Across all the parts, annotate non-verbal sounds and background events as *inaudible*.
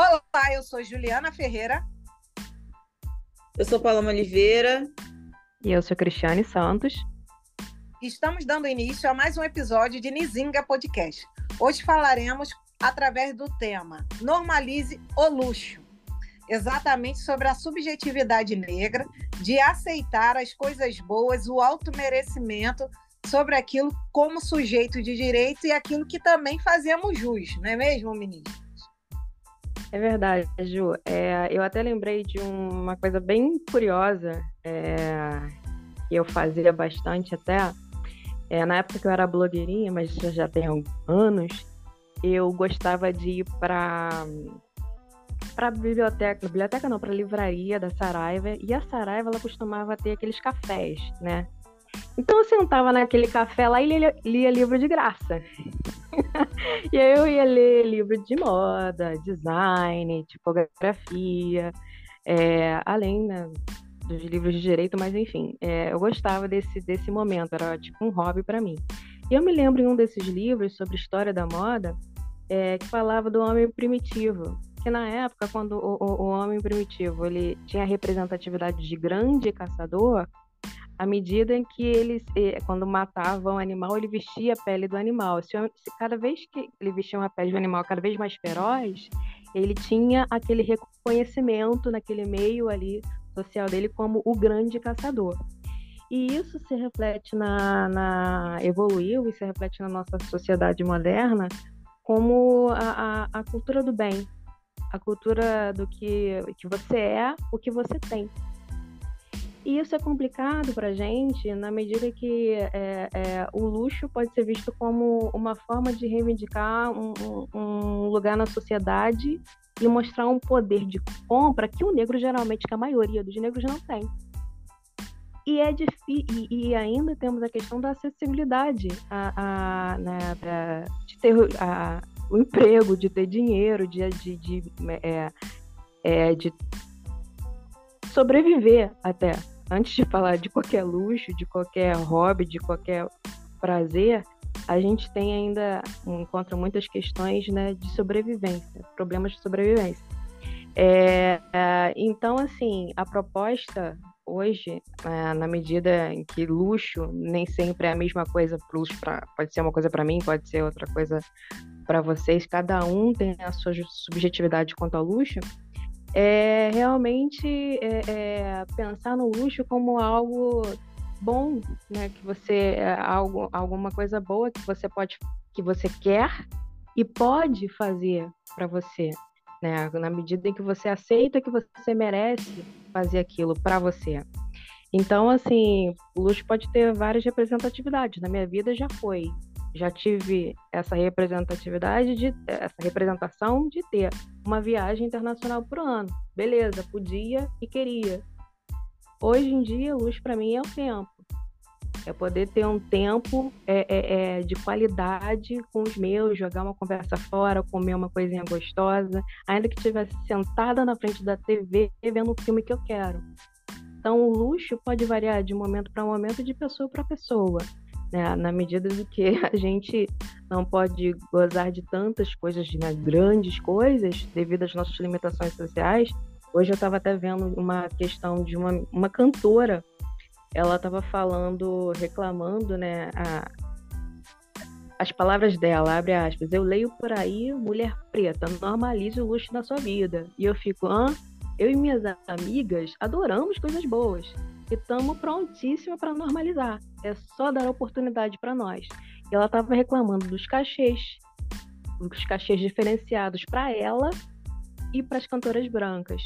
Olá, eu sou Juliana Ferreira. Eu sou Paloma Oliveira. E eu sou Cristiane Santos. Estamos dando início a mais um episódio de Nizinga Podcast. Hoje falaremos através do tema Normalize o Luxo. Exatamente sobre a subjetividade negra de aceitar as coisas boas, o automerecimento sobre aquilo como sujeito de direito e aquilo que também fazemos jus, não é mesmo, ministro? É verdade, Ju. É, eu até lembrei de uma coisa bem curiosa é, que eu fazia bastante até. É, na época que eu era blogueirinha, mas já, já tem anos, eu gostava de ir para para biblioteca, biblioteca não, para livraria da Saraiva, e a Saraiva ela costumava ter aqueles cafés, né? Então eu sentava naquele café lá e lia, lia livro de graça. *laughs* e aí eu ia ler livro de moda, design, tipografia, é, além né, dos livros de direito, mas enfim, é, eu gostava desse, desse momento, era tipo um hobby para mim. E eu me lembro em um desses livros sobre história da moda, é, que falava do homem primitivo, que na época, quando o, o, o homem primitivo ele tinha a representatividade de grande caçador, à medida em que eles, quando matavam o animal, ele vestia a pele do animal. Se, cada vez que ele vestia uma pele do animal cada vez mais feroz, ele tinha aquele reconhecimento naquele meio ali social dele como o grande caçador. E isso se reflete na, na evoluiu e se reflete na nossa sociedade moderna como a, a, a cultura do bem, a cultura do que, que você é, o que você tem. E isso é complicado para a gente na medida que é, é, o luxo pode ser visto como uma forma de reivindicar um, um, lugar na sociedade e mostrar um poder de compra que o negro geralmente, que a maioria dos negros não tem. E é e, e ainda temos a questão da acessibilidade a, a, né, de ter a, o emprego, de ter dinheiro, de, de, de, é, é, de sobreviver até. Antes de falar de qualquer luxo, de qualquer hobby, de qualquer prazer, a gente tem ainda encontra muitas questões né, de sobrevivência, problemas de sobrevivência. É, é, então, assim, a proposta hoje, é, na medida em que luxo nem sempre é a mesma coisa, luxo pra, pode ser uma coisa para mim, pode ser outra coisa para vocês, cada um tem a sua subjetividade quanto ao luxo é realmente é, é, pensar no luxo como algo bom, né? Que você é algo, alguma coisa boa que você pode, que você quer e pode fazer para você, né? Na medida em que você aceita que você merece fazer aquilo para você. Então, assim, o luxo pode ter várias representatividades. Na minha vida já foi já tive essa representatividade de essa representação de ter uma viagem internacional por ano. Beleza, podia e queria. Hoje em dia, luz para mim é o tempo. É poder ter um tempo é, é, é, de qualidade com os meus, jogar uma conversa fora, comer uma coisinha gostosa, ainda que estivesse sentada na frente da TV vendo o filme que eu quero. Então, o luxo pode variar de momento para momento, de pessoa para pessoa né? na medida do que *laughs* a gente não pode gozar de tantas coisas, né, grandes coisas, devido às nossas limitações sociais. Hoje eu estava até vendo uma questão de uma, uma cantora, ela estava falando, reclamando, né, a, as palavras dela, abre aspas, eu leio por aí, mulher preta, normalize o luxo na sua vida. E eu fico, hã? Eu e minhas amigas adoramos coisas boas e estamos prontíssima para normalizar. É só dar oportunidade para nós. E ela estava reclamando dos cachês, os cachês diferenciados para ela e para as cantoras brancas.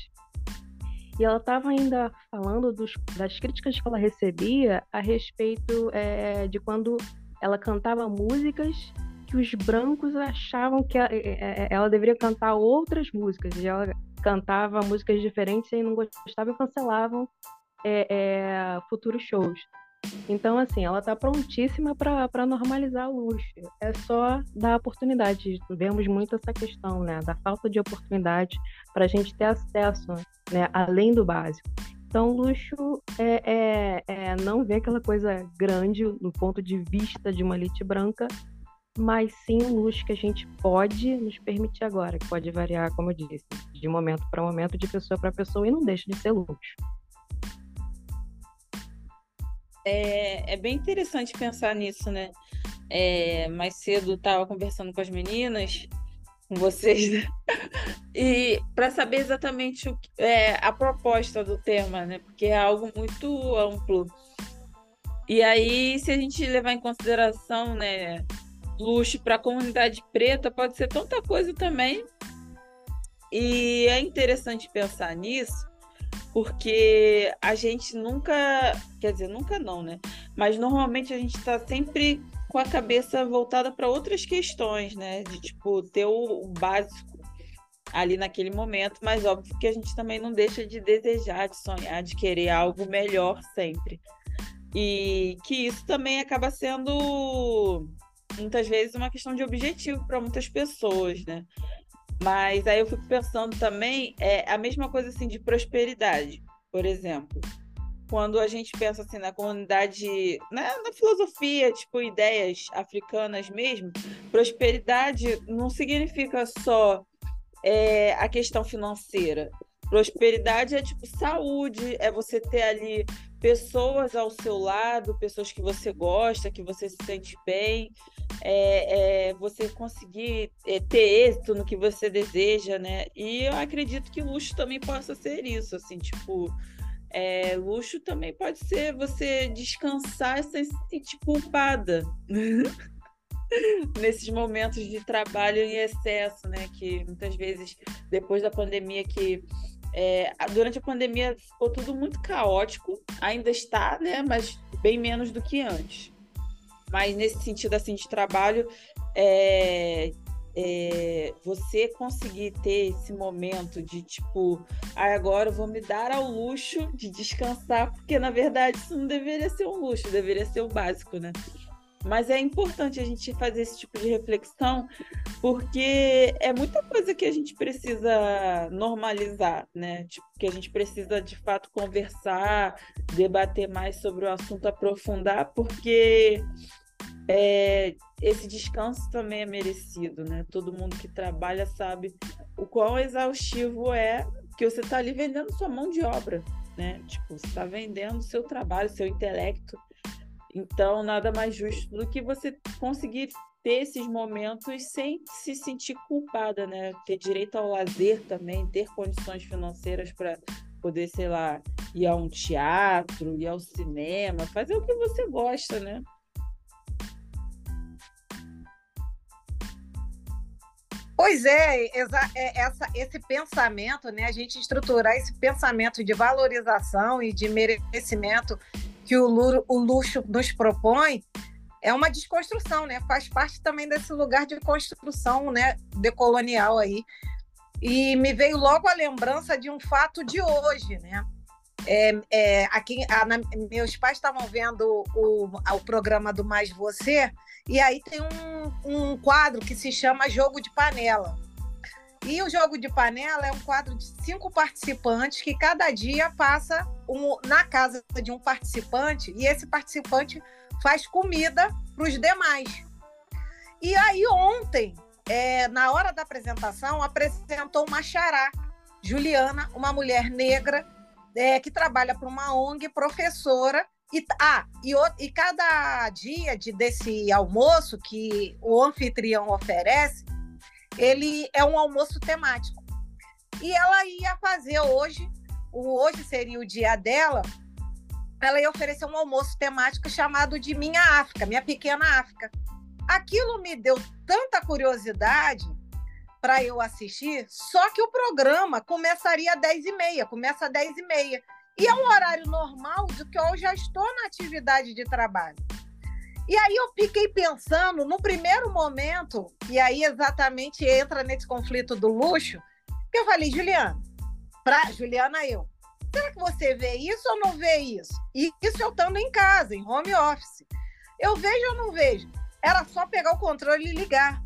E ela estava ainda falando dos, das críticas que ela recebia a respeito é, de quando ela cantava músicas que os brancos achavam que ela, é, é, ela deveria cantar outras músicas. E ela cantava músicas diferentes e não gostavam e cancelavam é, é, futuros shows. Então, assim, ela está prontíssima para normalizar o luxo. É só dar oportunidade. Vemos muito essa questão, né, da falta de oportunidade para a gente ter acesso, né, além do básico. Então, luxo é, é, é, não ver aquela coisa grande no ponto de vista de uma elite branca mas sim um luxo que a gente pode nos permitir agora, que pode variar, como eu disse, de momento para momento, de pessoa para pessoa, e não deixa de ser luxo. É, é bem interessante pensar nisso, né? É, mais cedo estava conversando com as meninas, com vocês, né? *laughs* e para saber exatamente o, é, a proposta do tema, né? Porque é algo muito amplo. E aí, se a gente levar em consideração, né, luxo para a comunidade preta, pode ser tanta coisa também. E é interessante pensar nisso, porque a gente nunca, quer dizer, nunca não, né? Mas normalmente a gente está sempre com a cabeça voltada para outras questões, né? De tipo ter o, básico ali naquele momento, mas óbvio que a gente também não deixa de desejar, de sonhar, de querer algo melhor sempre. E que isso também acaba sendo muitas vezes uma questão de objetivo para muitas pessoas, né? Mas aí eu fico pensando também é a mesma coisa assim de prosperidade, por exemplo. Quando a gente pensa assim na comunidade, na, na filosofia, tipo ideias africanas mesmo, prosperidade não significa só é, a questão financeira. Prosperidade é tipo saúde, é você ter ali pessoas ao seu lado, pessoas que você gosta, que você se sente bem, é, é você conseguir é, ter êxito no que você deseja, né? E eu acredito que luxo também possa ser isso, assim, tipo, é, luxo também pode ser você descansar sem se sentir culpada. *laughs* Nesses momentos de trabalho em excesso, né? Que muitas vezes, depois da pandemia, que é, durante a pandemia ficou tudo muito caótico, ainda está, né? Mas bem menos do que antes. Mas nesse sentido assim de trabalho, é, é, você conseguir ter esse momento de tipo, ah, agora eu vou me dar ao luxo de descansar, porque na verdade isso não deveria ser um luxo, deveria ser o básico, né? Mas é importante a gente fazer esse tipo de reflexão, porque é muita coisa que a gente precisa normalizar, né? Tipo, que a gente precisa de fato conversar, debater mais sobre o assunto, aprofundar, porque é, esse descanso também é merecido, né? Todo mundo que trabalha sabe o quão exaustivo é que você está ali vendendo sua mão de obra, né? Tipo, você está vendendo seu trabalho, seu intelecto então, nada mais justo do que você conseguir ter esses momentos sem se sentir culpada, né? Ter direito ao lazer também, ter condições financeiras para poder, sei lá, ir a um teatro, ir ao cinema, fazer o que você gosta, né? Pois é, é, essa, esse pensamento, né? A gente estruturar esse pensamento de valorização e de merecimento que o, luxo nos propõe é uma desconstrução, né? Faz parte também desse lugar de construção, né, decolonial aí. E me veio logo a lembrança de um fato de hoje, né? É, é, aqui, a, na, meus pais estavam vendo o, o programa do Mais Você, e aí tem um, um quadro que se chama Jogo de Panela. E o jogo de panela é um quadro de cinco participantes que cada dia passa um, na casa de um participante e esse participante faz comida para os demais. E aí ontem, é, na hora da apresentação, apresentou uma xará, Juliana, uma mulher negra é, que trabalha para uma ONG, professora. E, ah, e, e cada dia de, desse almoço que o anfitrião oferece, ele é um almoço temático. E ela ia fazer hoje, o hoje seria o dia dela, ela ia oferecer um almoço temático chamado de Minha África, Minha Pequena África. Aquilo me deu tanta curiosidade para eu assistir, só que o programa começaria às 10h30, começa às 10h30. E é um horário normal do que eu já estou na atividade de trabalho. E aí eu fiquei pensando, no primeiro momento, e aí exatamente entra nesse conflito do luxo, que eu falei, Juliana, para Juliana eu, será que você vê isso ou não vê isso? E isso eu estando em casa, em home office. Eu vejo ou não vejo? Era só pegar o controle e ligar.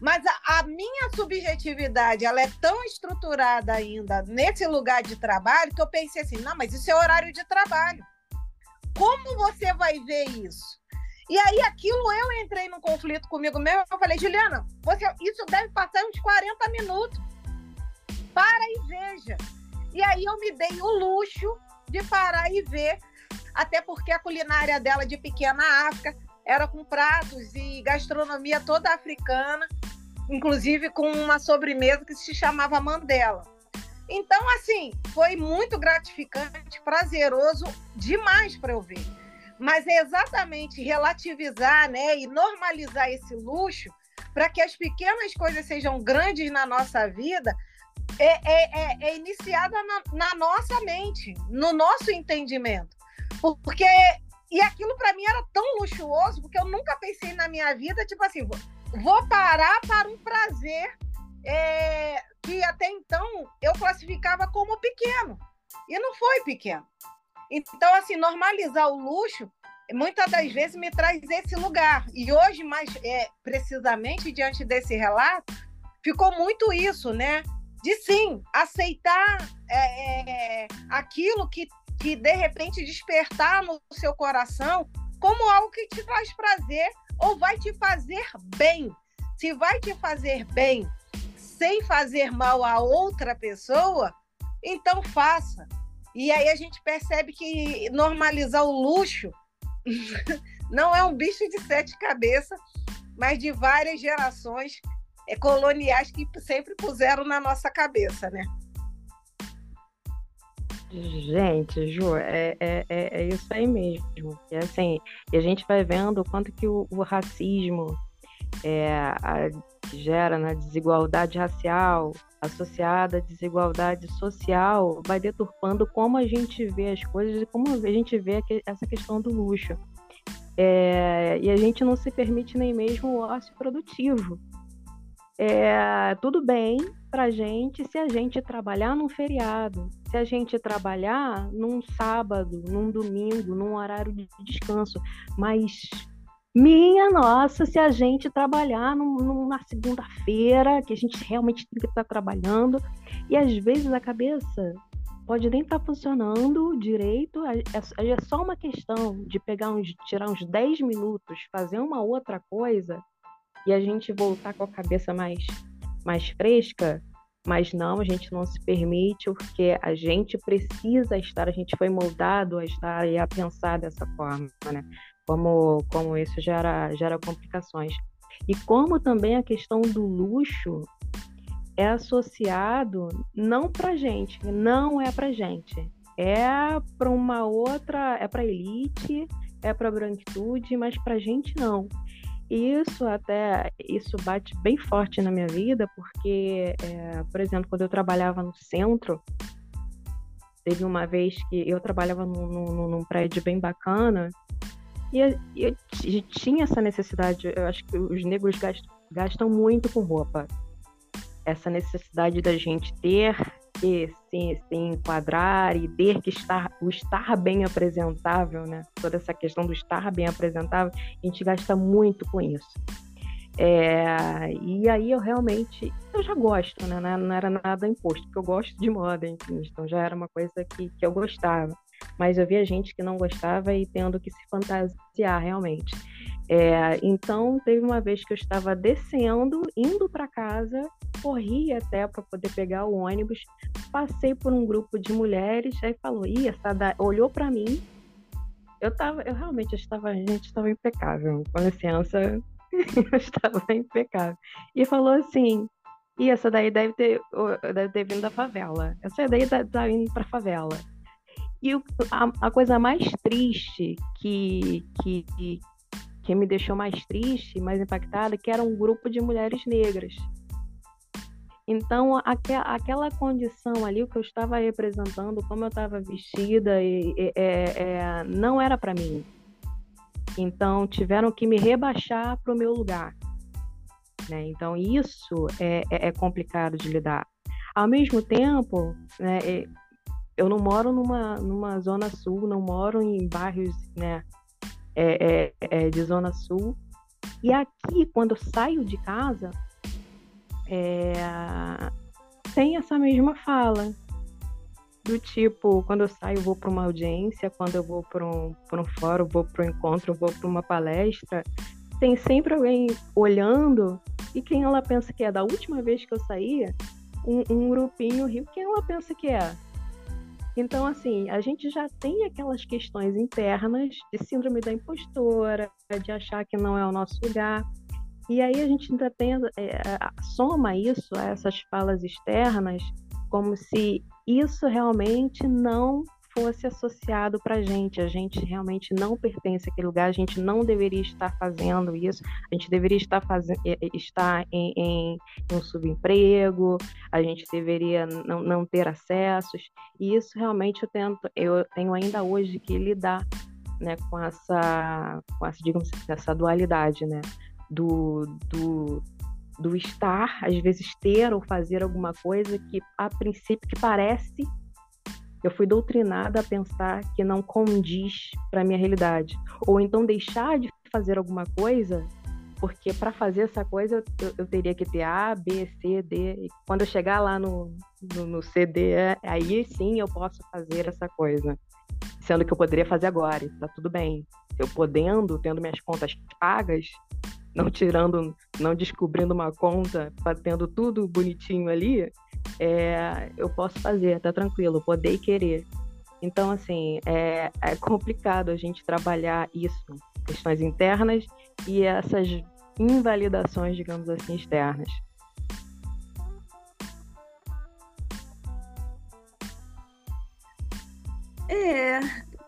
Mas a, a, minha subjetividade, ela é tão estruturada ainda nesse lugar de trabalho que eu pensei assim, não, mas isso é horário de trabalho. Como você vai ver isso? E aí aquilo eu entrei num conflito comigo mesmo, eu falei, Juliana, você, isso deve passar uns 40 minutos. Para e veja. E aí eu me dei o luxo de parar e ver, até porque a culinária dela de pequena África era com pratos e gastronomia toda africana, inclusive com uma sobremesa que se chamava Mandela. Então, assim, foi muito gratificante, prazeroso demais para eu ver. Mas é exatamente relativizar né, e normalizar esse luxo para que as pequenas coisas sejam grandes na nossa vida, é, é, é, é iniciada na, na, nossa mente, no nosso entendimento. Porque. E aquilo para mim era tão luxuoso, porque eu nunca pensei na minha vida, tipo assim, vou, vou parar para um prazer é, que até então eu classificava como pequeno. E não foi pequeno. Então, assim, normalizar o luxo muitas das vezes me traz esse lugar. E hoje, mais é, precisamente diante desse relato, ficou muito isso, né? De sim, aceitar é, é, aquilo que, que de repente despertar no seu coração como algo que te traz prazer ou vai te fazer bem. Se vai te fazer bem sem fazer mal a outra pessoa, então faça. E aí a gente percebe que normalizar o luxo *laughs* não é um bicho de sete cabeças, mas de várias gerações é, coloniais que sempre puseram na nossa cabeça, né? Gente, Ju, é, é, é, é isso aí mesmo. E assim, a gente vai vendo o quanto que o, o racismo é, a, gera na né, desigualdade racial associada à desigualdade social vai deturpando como a gente vê as coisas e como a gente vê essa questão do luxo. É, e a gente não se permite nem mesmo o ócio produtivo. É, tudo bem para gente se a gente trabalhar num feriado, se a gente trabalhar num sábado, num domingo, num horário de descanso, mas minha nossa, se a gente trabalhar num, numa segunda-feira, que a gente realmente tem que estar trabalhando, e às vezes a cabeça pode nem estar funcionando direito, é, é, é só uma questão de pegar uns, tirar uns 10 minutos, fazer uma outra coisa, e a gente voltar com a cabeça mais, mais fresca, mas não, a gente não se permite, porque a gente precisa estar, a gente foi moldado a estar e a pensar dessa forma, né? como, como isso gera, gera complicações. E como também a questão do luxo é associado não para gente, não é para gente, é para uma outra, é para elite, é para branquitude, mas para gente não. Isso até isso bate bem forte na minha vida, porque, é, por exemplo, quando eu trabalhava no centro, teve uma vez que eu trabalhava num, num, num prédio bem bacana e eu, tinha essa necessidade, eu acho que os negros gastam, gastam muito com roupa. Essa necessidade da gente ter que se, se enquadrar e ter que estar, o estar bem apresentável, né? Toda essa questão do estar bem apresentável, a gente gasta muito com isso. É, e aí eu realmente, eu já gosto, né? Não era nada imposto, porque eu gosto de moda, enfim, então já era uma coisa que, que eu gostava mas eu via gente que não gostava e tendo que se fantasiar realmente. É, então, teve uma vez que eu estava descendo, indo para casa, corri até para poder pegar o ônibus, passei por um grupo de mulheres, aí falou, Ih, essa da... olhou para mim, eu tava, eu realmente estava, gente estava impecável, com licença, *laughs* eu estava impecável. E falou assim, e essa daí deve ter, deve ter vindo da favela. Essa daí tá, tá indo pra favela. E o, a, a, coisa mais triste que, que, que me deixou mais triste, mais impactada, que era um grupo de mulheres negras. Então, aqu aquela condição ali, o que eu estava representando, como eu estava vestida, e, e, é, é, não era para mim. Então, tiveram que me rebaixar para o meu lugar. Né? Então, isso é, é, é, complicado de lidar. Ao mesmo tempo, né, eu não moro numa, numa zona sul, não moro em bairros né, é, é, é, de zona sul. E aqui, quando eu saio de casa, é, tem essa mesma fala do tipo, quando eu saio, vou para uma audiência, quando eu vou para um, um fórum, vou para um encontro, vou para uma palestra, tem sempre alguém olhando e quem ela pensa que é? Da última vez que eu saía, um, um grupinho quem ela pensa que é? Então, assim, a gente já tem aquelas questões internas de síndrome da impostora, de achar que não é o nosso lugar. E aí a gente ainda tem, é, soma isso a essas falas externas como se isso realmente não fosse associado para gente. A gente realmente não pertence àquele lugar, a gente não deveria estar fazendo isso, a gente deveria estar, fazendo, estar em, em, em um subemprego, a gente deveria não, não ter acessos. E isso realmente eu tento, eu tenho ainda hoje que lidar né, com essa, com essa, digamos assim, essa dualidade, né? Do, do, do estar, às vezes ter ou fazer alguma coisa que a princípio que parece eu fui doutrinada a pensar que não condiz para minha realidade, ou então deixar de fazer alguma coisa porque para fazer essa coisa eu, eu, teria que ter A, B, C, D. E quando eu chegar lá no, no, no CD, aí sim eu posso fazer essa coisa. Sendo que eu poderia fazer agora, tá tudo bem. Eu podendo, tendo minhas contas pagas, não tirando, não descobrindo uma conta, tendo tudo bonitinho ali, é, eu posso fazer, tá tranquilo, poder e querer. Então, assim, é, é complicado a gente trabalhar isso, questões internas e essas invalidações, digamos assim, externas. É,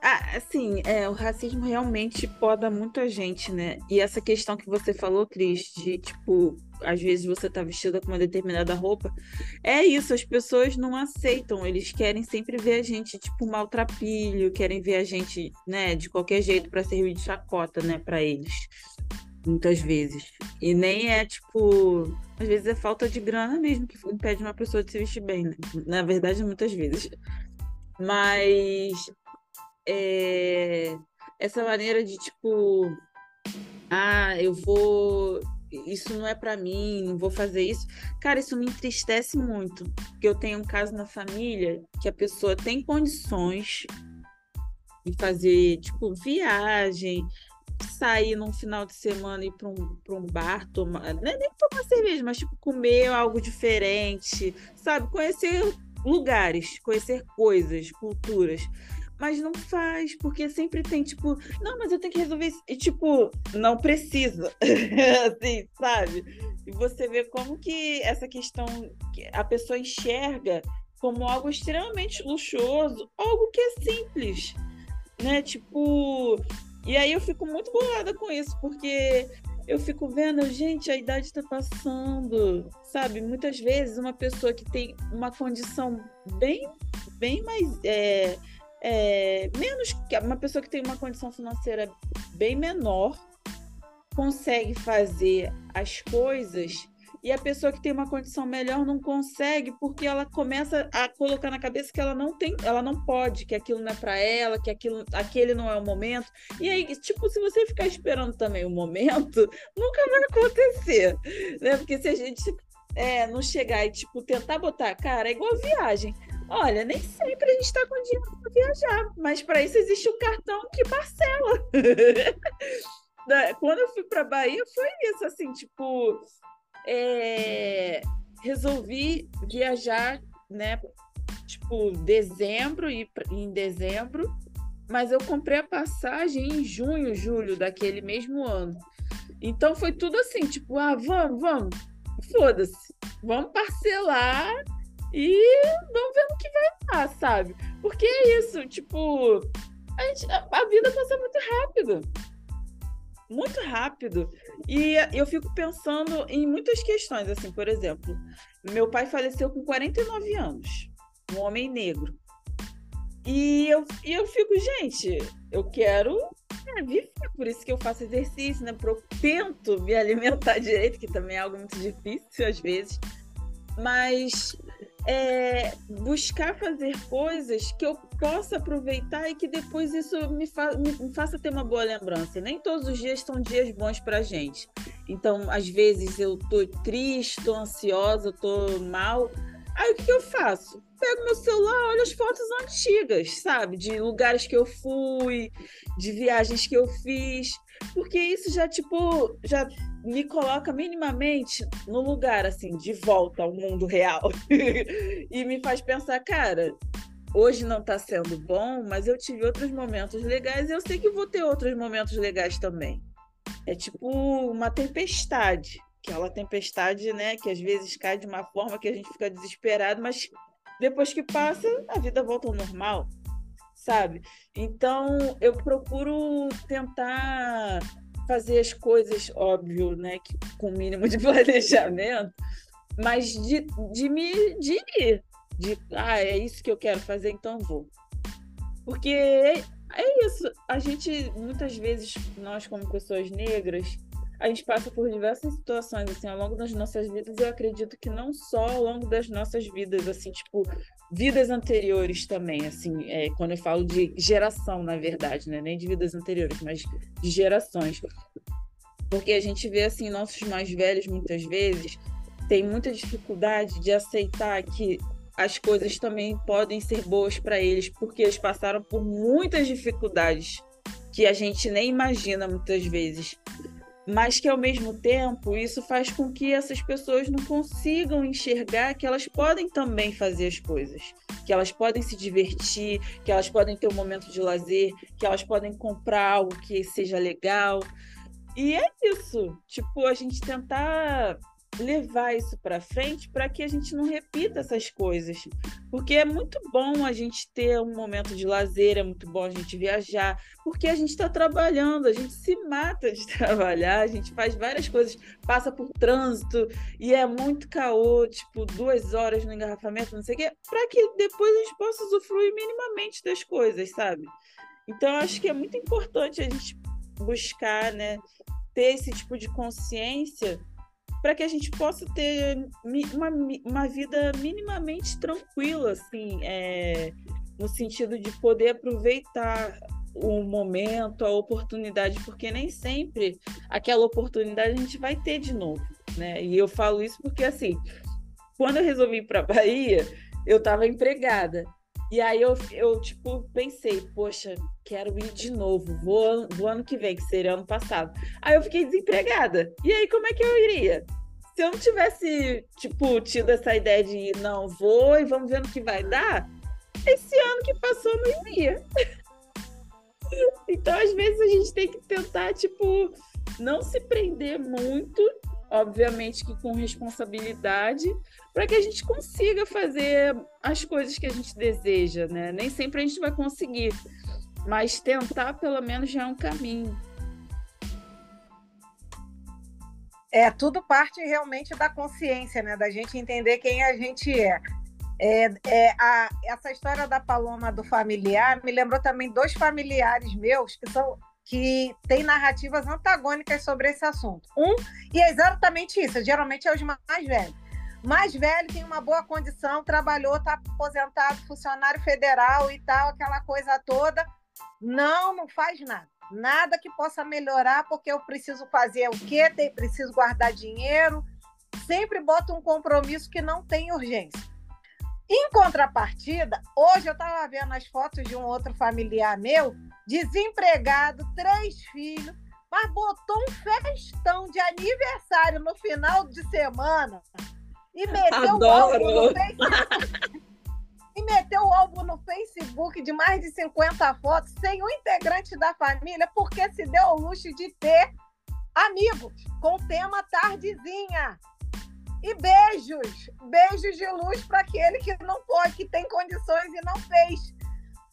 ah, assim, é, o racismo realmente poda muita gente, né? E essa questão que você falou, Cris, de tipo, às vezes você tá vestida com uma determinada roupa, é isso, as pessoas não aceitam, eles querem sempre ver a gente, tipo, maltrapilho, querem ver a gente, né, de qualquer jeito para servir de chacota, né, para eles. Muitas vezes. E nem é tipo. Às vezes é falta de grana mesmo que impede uma pessoa de se vestir bem, né? Na verdade, muitas vezes. Mas é, essa maneira de tipo, ah, eu vou, isso não é para mim, não vou fazer isso. Cara, isso me entristece muito, porque eu tenho um caso na família que a pessoa tem condições de fazer, tipo, viagem, sair num final de semana e ir para um, pra um bar, tomar, é nem tomar cerveja, mas tipo, comer algo diferente, sabe? Conhecer lugares, conhecer coisas, culturas mas não faz, porque sempre tem, tipo, não, mas eu tenho que resolver isso. E, tipo, não precisa. *laughs* assim, sabe? E você vê como que essa questão que a pessoa enxerga como algo extremamente luxuoso, algo que é simples, né? Tipo, e aí eu fico muito bolada com isso, porque eu fico vendo, gente, a idade está passando, sabe? Muitas vezes uma pessoa que tem uma condição bem, bem mais é, é, menos que uma pessoa que tem uma condição financeira bem menor consegue fazer as coisas e a pessoa que tem uma condição melhor não consegue porque ela começa a colocar na cabeça que ela não tem, ela não pode, que aquilo não é para ela, que aquilo, aquele não é o momento. E aí, tipo, se você ficar esperando também o momento, *laughs* nunca vai acontecer, né? Porque se a gente é, não chegar e tipo tentar botar, cara, é igual viagem. Olha, nem sempre a gente está com dinheiro para viajar, mas para isso existe um cartão que parcela. *laughs* Quando eu fui para Bahia, foi isso, assim, tipo, é... resolvi viajar, né, tipo, dezembro, e em dezembro, mas eu comprei a passagem em junho, julho daquele mesmo ano. Então foi tudo assim, tipo, ah, vamos, vamos, foda-se, vamos parcelar e vamos ver no que vai dar, sabe? Porque é isso, tipo, a, gente, a vida passa muito rápido. Muito rápido. E eu fico pensando em muitas questões, assim, por exemplo, meu pai faleceu com 49 anos, um homem negro. E eu, e eu fico, gente, eu quero é, viver, por isso que eu faço exercício, né? Eu tento me alimentar *laughs* direito, que também é algo muito difícil às vezes. Mas é, buscar fazer coisas que eu possa aproveitar e que depois isso me, fa me, faça ter uma boa lembrança. Nem todos os dias são dias bons para gente. Então, às vezes eu tô triste, tô ansiosa, tô mal, Aí o que, que eu faço? Pego meu celular, olho as fotos antigas, sabe? De lugares que eu fui, de viagens que eu fiz. Porque isso já, tipo, já me coloca minimamente no lugar, assim, de volta ao mundo real. *laughs* e me faz pensar, cara, hoje não está sendo bom, mas eu tive outros momentos legais e eu sei que vou ter outros momentos legais também. É tipo uma tempestade, aquela tempestade, né, que às vezes cai de uma forma que a gente fica desesperado, mas depois que passa, a vida volta ao normal, sabe? Então, eu procuro tentar fazer as coisas, óbvio, né, que, com o mínimo de *laughs* planejamento, mas de, de me de ir, de ah, é isso que eu quero fazer, então vou. Porque é, é isso, a gente muitas vezes nós como pessoas negras, a gente passa por diversas situações assim ao longo das nossas vidas, eu acredito que não só ao longo das nossas vidas, assim, tipo, vidas anteriores também, assim, é, quando eu falo de geração, na verdade, né, nem de vidas anteriores, mas de gerações. Porque a gente vê assim, nossos mais velhos muitas vezes têm muita dificuldade de aceitar que as coisas também podem ser boas para eles, porque eles passaram por muitas dificuldades que a gente nem imagina muitas vezes. Mas que ao mesmo tempo isso faz com que essas pessoas não consigam enxergar que elas podem também fazer as coisas, que elas podem se divertir, que elas podem ter um momento de lazer, que elas podem comprar algo que seja legal. E é isso, tipo, a gente tentar levar isso para frente para que a gente não repita essas coisas. Porque é muito bom a gente ter um momento de lazer, é muito bom a gente viajar, porque a gente está trabalhando, a gente se mata de *laughs* trabalhar, a gente faz várias coisas, passa por trânsito e é muito caô, tipo, duas horas no engarrafamento, não sei o quê, para que depois a gente possa usufruir minimamente das coisas, sabe? Então, acho que é muito importante a gente buscar, né, ter esse tipo de consciência para que a gente possa ter uma, uma vida minimamente tranquila, assim, é, no sentido de poder aproveitar o momento, a oportunidade, porque nem sempre aquela oportunidade a gente vai ter de novo, né? E eu falo isso porque, assim, quando eu resolvi ir para Bahia, eu estava empregada. E aí eu, eu, tipo, pensei, poxa, quero ir de novo, vou, vou ano que vem, que seria ano passado. Aí eu fiquei desempregada. E aí, como é que eu iria? Se eu não tivesse, tipo, tido essa ideia de não, vou e vamos ver no que vai dar, esse ano que passou não iria. *laughs* então, às vezes, a gente tem que tentar, tipo, não se prender muito, obviamente que com responsabilidade, para que a gente consiga fazer as coisas que a gente deseja, né? Nem sempre a gente vai conseguir, mas tentar pelo menos já é um caminho. É, tudo parte realmente da consciência, né? Da gente entender quem a gente é. É, é, a, essa história da Paloma do familiar me lembrou também dois familiares meus que são que têm narrativas antagônicas sobre esse assunto. Um, e é exatamente isso, geralmente é os mais velhos mais velho, tem uma boa condição, trabalhou, está aposentado, funcionário federal e tal, aquela coisa toda. Não, não faz nada. Nada que possa melhorar, porque eu preciso fazer o quê? Tem, preciso guardar dinheiro. Sempre bota um compromisso que não tem urgência. Em contrapartida, hoje eu estava vendo as fotos de um outro familiar meu, desempregado, três filhos, mas botou um festão de aniversário no final de semana e meteu Adoro. o álbum no Facebook. e meteu o álbum no Facebook de mais de 50 fotos sem um integrante da família, porque se deu ao luxo de ter amigos com o tema Tardezinha. E beijos, beijos de luz para aquele que não pode, que tem condições e não fez.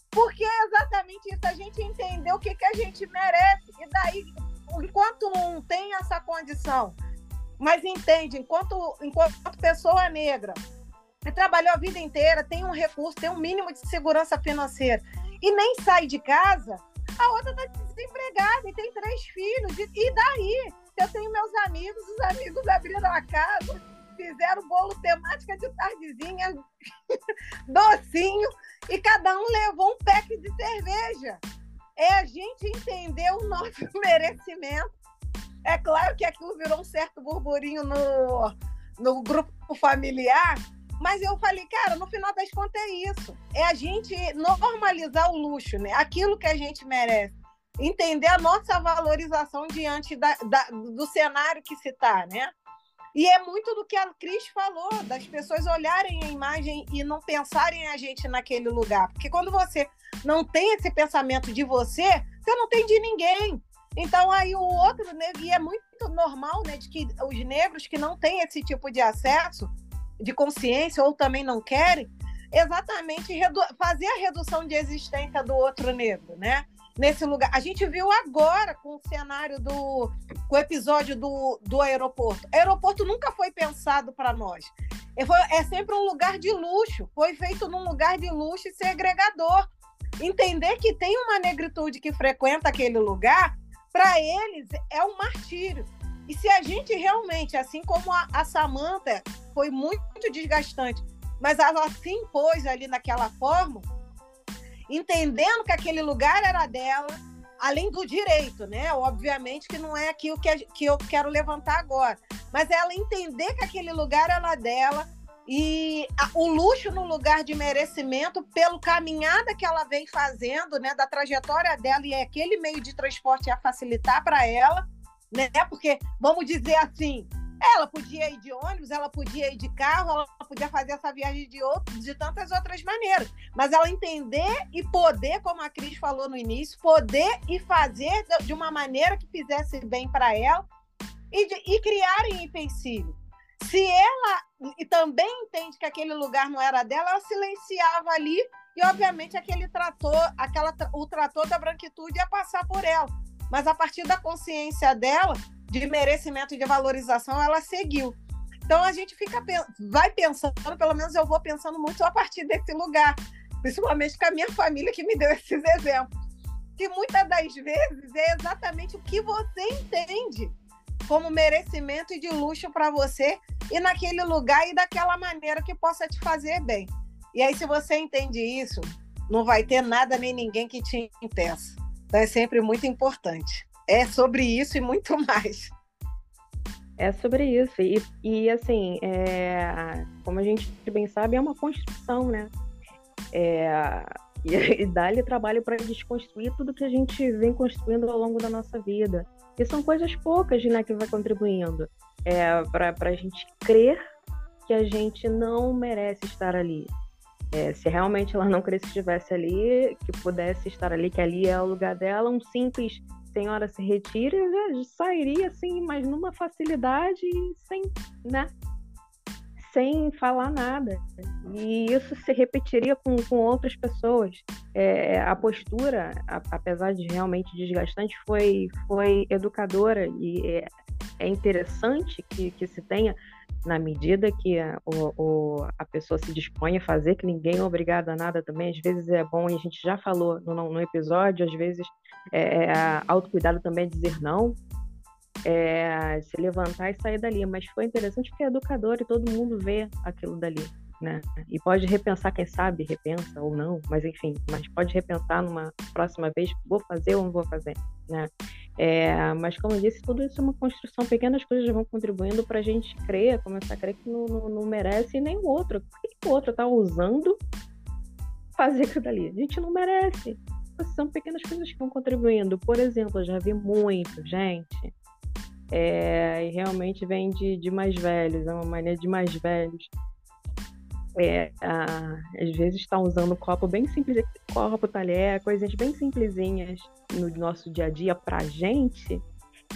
Porque é exatamente isso, a gente entendeu o que, que a gente merece. E daí, enquanto não tem essa condição mas entende, enquanto, enquanto pessoa negra, que trabalhou a vida inteira, tem um recurso, tem um mínimo de segurança financeira e nem sai de casa, a outra está desempregada e tem três filhos. E, e daí? Eu tenho meus amigos, os amigos abriram a casa, fizeram bolo temática de tardezinha, *laughs* docinho, e cada um levou um pack de cerveja. É a gente entender o nosso *laughs* merecimento é claro que aquilo virou um certo burburinho no, no grupo familiar, Mas eu falei, cara, no final das contas é isso. É a gente normalizar o luxo, né? Aquilo que a gente merece. Entender a nossa valorização diante da, da, do cenário que se está, né? E é muito do que a Cris falou, das pessoas olharem a imagem e não pensarem a gente naquele lugar. Porque quando você não tem esse pensamento de você, você não tem de ninguém. Então aí o outro negro, e é muito normal, né, de que os negros que não têm esse tipo de acesso, de consciência, ou também não querem, exatamente fazer a redução de existência do outro negro, né? Nesse lugar. A gente viu agora com o cenário do com o episódio do, do aeroporto. O aeroporto nunca foi pensado para nós. É, foi, é sempre um lugar de luxo. Foi feito num lugar de luxo e segregador. Entender que tem uma negritude que frequenta aquele lugar para eles é um martírio. E se a gente realmente, assim como a, a Samantha foi muito desgastante, mas ela se impôs ali naquela forma, entendendo que aquele lugar era dela, além do direito, né? Obviamente que não é aquilo que, que eu quero levantar agora, mas ela entender que aquele lugar era dela, e a, o luxo no lugar de merecimento pelo caminhada que ela vem fazendo, né, da trajetória dela e aquele meio de transporte a facilitar para ela, né? Porque vamos dizer assim, ela podia ir de ônibus, ela podia ir de carro, ela podia fazer essa viagem de, outro, de tantas outras maneiras. Mas ela entender e poder, como a Cris falou no início, poder e fazer de uma maneira que fizesse bem para ela e, de, e criarem empecilho. Se ela e também entende que aquele lugar não era dela, ela silenciava ali e, obviamente, aquele trator, aquela, o trator da branquitude ia passar por ela. Mas a partir da consciência dela, de merecimento e de valorização, ela seguiu. Então a gente fica vai pensando, pelo menos eu vou pensando muito a partir desse lugar, principalmente com a minha família que me deu *laughs* esses exemplos. Que muitas das vezes é exatamente o que você entende como merecimento e de luxo para você e naquele lugar e daquela maneira que possa te fazer bem. E aí, se você entende isso, não vai ter nada nem ninguém que te impeça. Então, é sempre muito importante. É sobre isso e muito *laughs* mais. É sobre isso. E, e assim, é, como a gente bem sabe, é uma construção, né? É, e, *laughs* e dá-lhe trabalho para desconstruir tudo que a gente vem construindo ao longo da nossa vida. E são coisas poucas né, que vai contribuindo é, para a gente crer que a gente não merece estar ali. É, se realmente ela não queria que estivesse ali, que pudesse estar ali, que ali é o lugar dela, um simples senhora se retira, já sairia assim, mas numa facilidade sem, né? Sem falar nada. E isso se repetiria com, com outras pessoas. É, a postura, a, apesar de realmente desgastante, foi, foi educadora e é, é interessante que, que se tenha na medida que a, o, o, a pessoa se dispõe a fazer, que ninguém é obrigado a nada também. Às vezes é bom, e a gente já falou no, no episódio, às vezes é, é, autocuidado também é dizer não, é, se levantar e sair dali. Mas foi interessante porque é educador e todo mundo vê aquilo dali né? E pode repensar, quem sabe, repensa ou não, mas enfim, mas pode repensar numa próxima vez, vou fazer ou não vou fazer, né? É, mas como eu disse, tudo isso é uma construção, pequenas coisas vão contribuindo para a gente crer, começar a crer que não, não, não merece nem o outro. Por que, que o outro está usando fazer aquilo dali? A gente não merece. São pequenas coisas que vão contribuindo. Por exemplo, eu já vi muito, gente, é, e realmente vem de, de mais velhos, é uma maneira de mais velhos é, às vezes está usando copo bem simples, copo, talher, coisas bem simplesinhas no nosso dia a dia pra gente.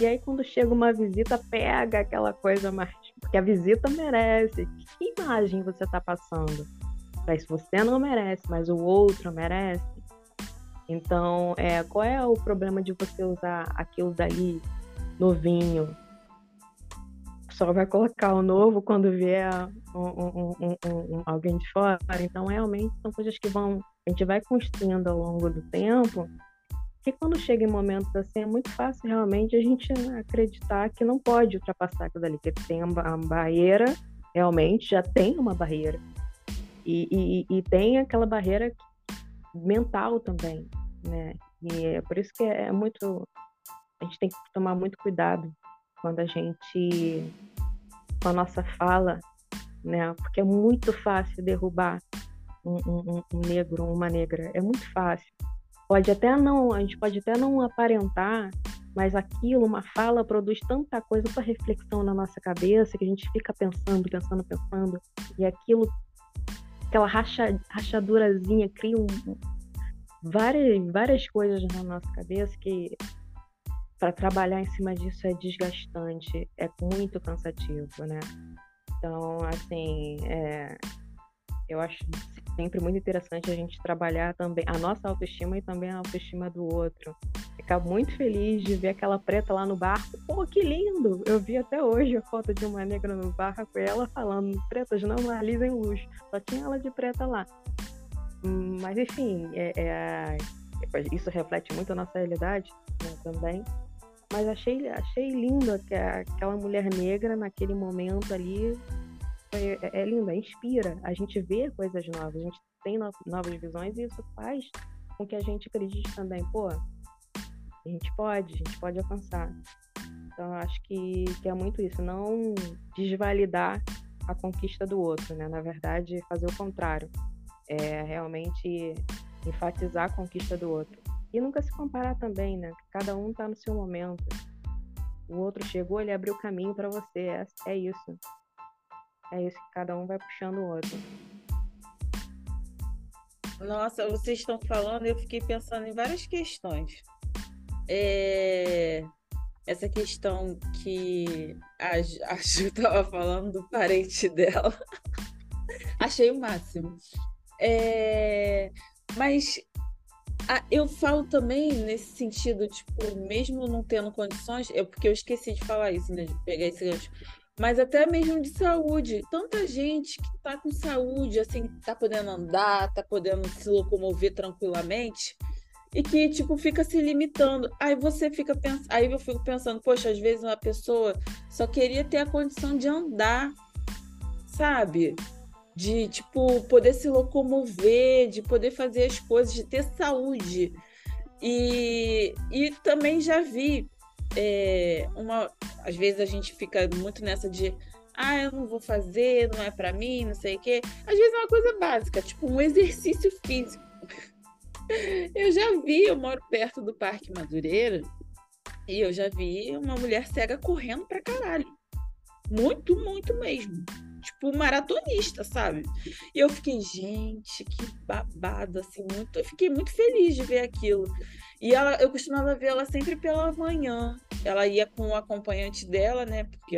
E aí quando chega uma visita, pega aquela coisa mais. Porque a visita merece. Que imagem você está passando? Mas você não merece, mas o outro merece. Então, é, qual é o problema de você usar aquilo dali novinho, só vai colocar o novo quando vier um, um, alguém de fora. Então, realmente, são coisas que vão, a gente vai construindo ao longo do tempo. E quando chega em momentos assim, é muito fácil realmente a gente acreditar que não pode ultrapassar aquilo ali, que tem uma barreira, realmente já tem uma barreira. E, e, e tem aquela barreira mental também, né? E é por isso que é muito. A gente tem que tomar muito cuidado quando a gente, com a nossa fala, né? Porque é muito fácil derrubar um, um, um negro, uma negra, é muito fácil. Pode até não, a gente pode até não aparentar, mas aquilo, uma fala, produz tanta coisa, tanta reflexão na nossa cabeça que a gente fica pensando, pensando, pensando, e aquilo, aquela racha, rachadurazinha cria um, várias, várias coisas na nossa cabeça que para trabalhar em cima disso é desgastante, é muito cansativo, né? Então, assim, é, eu acho sempre muito interessante a gente trabalhar também a nossa autoestima e também a autoestima do outro. Ficar muito feliz de ver aquela preta lá no barco. Pô, que lindo! Eu vi até hoje a foto de uma negra no barco e ela falando: pretas não normalizem luxo. Só tinha ela de preta lá. Mas, enfim, é, é, isso reflete muito a nossa realidade né, também. Mas achei, achei lindo que aquela mulher negra naquele momento ali é, é, linda, inspira. A gente vê coisas novas, a gente tem no, novas visões e isso faz com que a gente acredite também, pô, a gente pode, a gente pode alcançar. Então, acho que, que é muito isso, não desvalidar a conquista do outro, né? Na verdade, fazer o contrário. É realmente enfatizar a conquista do outro. E nunca se comparar também, né? Cada um tá no seu momento. O outro chegou, ele abriu o caminho para você. É, é isso. É isso que cada um vai puxando o outro. Nossa, vocês estão falando, eu fiquei pensando em várias questões. É... Essa questão que a, a Ju *laughs* estava falando do parente dela. *laughs* Achei o máximo. É... Mas a, eu falo também nesse sentido, tipo, mesmo não tendo condições, é porque eu esqueci de falar isso, né? De pegar esse gancho mas até mesmo de saúde. Tanta gente que está com saúde, assim, está podendo andar, está podendo se locomover tranquilamente e que tipo fica se limitando. Aí você fica pensando, aí eu fico pensando, poxa, às vezes uma pessoa só queria ter a condição de andar, sabe? De tipo poder se locomover, de poder fazer as coisas, de ter saúde. E, e também já vi é, uma, às vezes a gente fica muito nessa de ah, eu não vou fazer, não é para mim, não sei o quê. Às vezes é uma coisa básica, tipo um exercício físico. *laughs* Eu já vi, eu moro perto do Parque Madureira, e eu já vi uma mulher cega correndo pra caralho. Muito, muito mesmo. Tipo, maratonista, sabe? E eu fiquei, gente, que babado, assim, muito. Eu fiquei muito feliz de ver aquilo. E ela, eu costumava ver ela sempre pela manhã. Ela ia com o acompanhante dela, né? Porque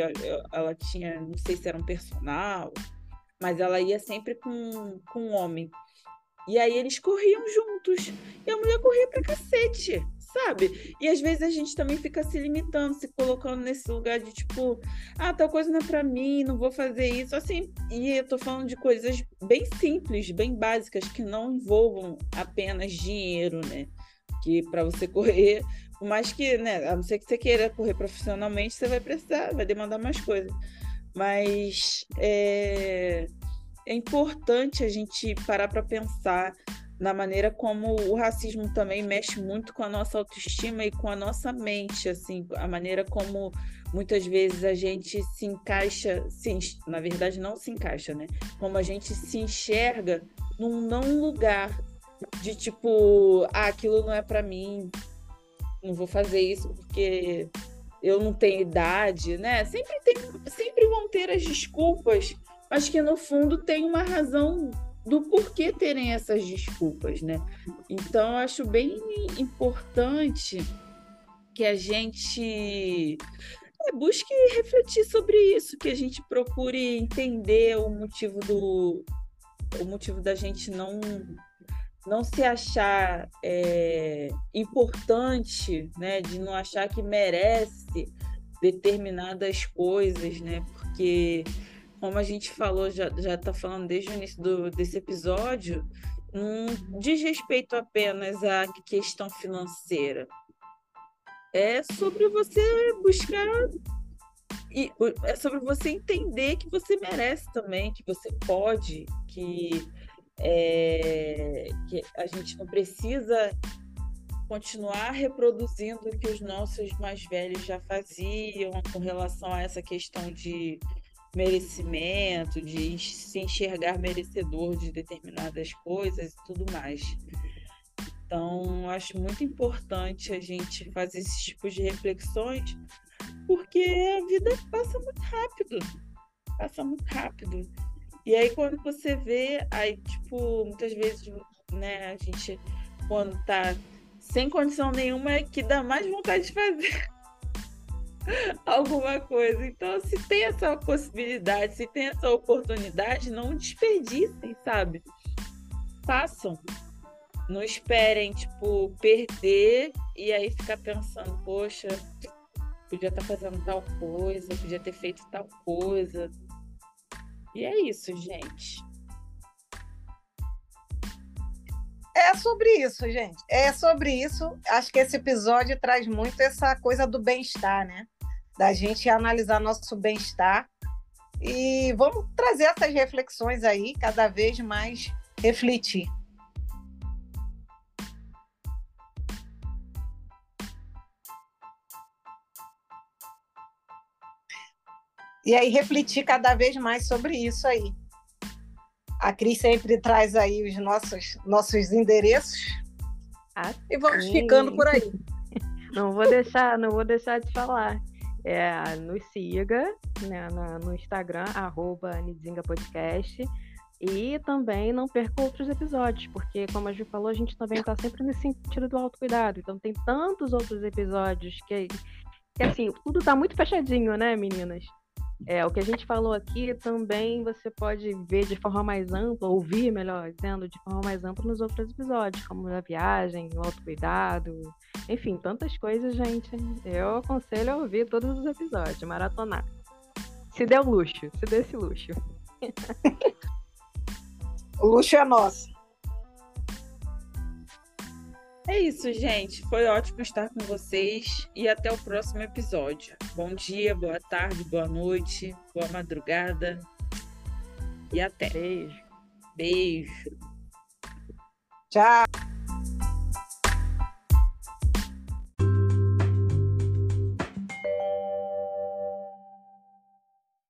ela tinha, não sei se era um personal, mas ela ia sempre com, com um homem. E aí eles corriam juntos. E a mulher corria pra cacete, sabe? E às vezes a gente também fica se limitando, se colocando nesse lugar de tipo, ah, tal coisa não é pra mim, não vou fazer isso. Assim, e eu tô falando de coisas bem simples, bem básicas, que não envolvam apenas dinheiro, né? que para você correr, por mais que, né, a não ser que você queira correr profissionalmente, você vai precisar, vai demandar mais coisas. Mas é, é importante a gente parar para pensar na maneira como o racismo também mexe muito com a nossa autoestima e com a nossa mente, assim, a maneira como muitas vezes a gente se encaixa, se, na verdade não se encaixa, né? Como a gente se enxerga num não lugar de tipo, ah, aquilo não é para mim, não vou fazer isso porque eu não tenho idade, né? Sempre tem, sempre vão ter as desculpas, mas que no fundo tem uma razão do porquê terem essas desculpas, né? Então eu acho bem importante que a gente é, busque refletir sobre isso, que a gente procure entender o motivo do o motivo da gente não não se achar é, importante, né, de não achar que merece determinadas coisas, né, porque como a gente falou, já está falando desde o início do, desse episódio, não diz respeito apenas à questão financeira. É sobre você buscar e é sobre você entender que você merece também, que você pode, que é, que a gente não precisa continuar reproduzindo o que os nossos mais velhos já faziam com relação a essa questão de merecimento, de se enxergar merecedor de determinadas coisas e tudo mais. Então, acho muito importante a gente fazer esses tipos de reflexões, porque a vida passa muito rápido. Passa muito rápido. E aí, quando você vê, aí, tipo, muitas vezes, né, a gente, quando tá sem condição nenhuma, é que dá mais vontade de fazer *laughs* alguma coisa. Então, se tem essa possibilidade, se tem essa oportunidade, não desperdicem, sabe? Façam. Não esperem, tipo, perder e aí ficar pensando, poxa, podia estar tá fazendo tal coisa, podia ter feito tal coisa. E é isso, gente. É sobre isso, gente. É sobre isso. Acho que esse episódio traz muito essa coisa do bem-estar, né? Da gente analisar nosso bem-estar. E vamos trazer essas reflexões aí, cada vez mais refletir. E aí refletir cada vez mais sobre isso aí. A Cris sempre traz aí os nossos, nossos endereços. Ah, e vamos sim. ficando por aí. *laughs* Não vou deixar, não vou deixar de falar. É, nos siga né, no Instagram, arroba Podcast. E também não perca outros episódios, porque, como a Ju falou, a gente também está sempre nesse sentido do autocuidado. Então, tem tantos outros episódios que, que assim, tudo está muito fechadinho, né, meninas? É, o que a gente falou aqui também você pode ver de forma mais ampla, ouvir, melhor dizendo, de forma mais ampla nos outros episódios, como a viagem, o autocuidado, enfim, tantas coisas, gente. Eu aconselho a ouvir todos os episódios, maratonar. Se deu luxo, se deu esse luxo. *laughs* o luxo é nosso. É isso, gente. Foi ótimo estar com vocês e até o próximo episódio. Bom dia, boa tarde, boa noite, boa madrugada e até. Beijo. Beijo. Tchau.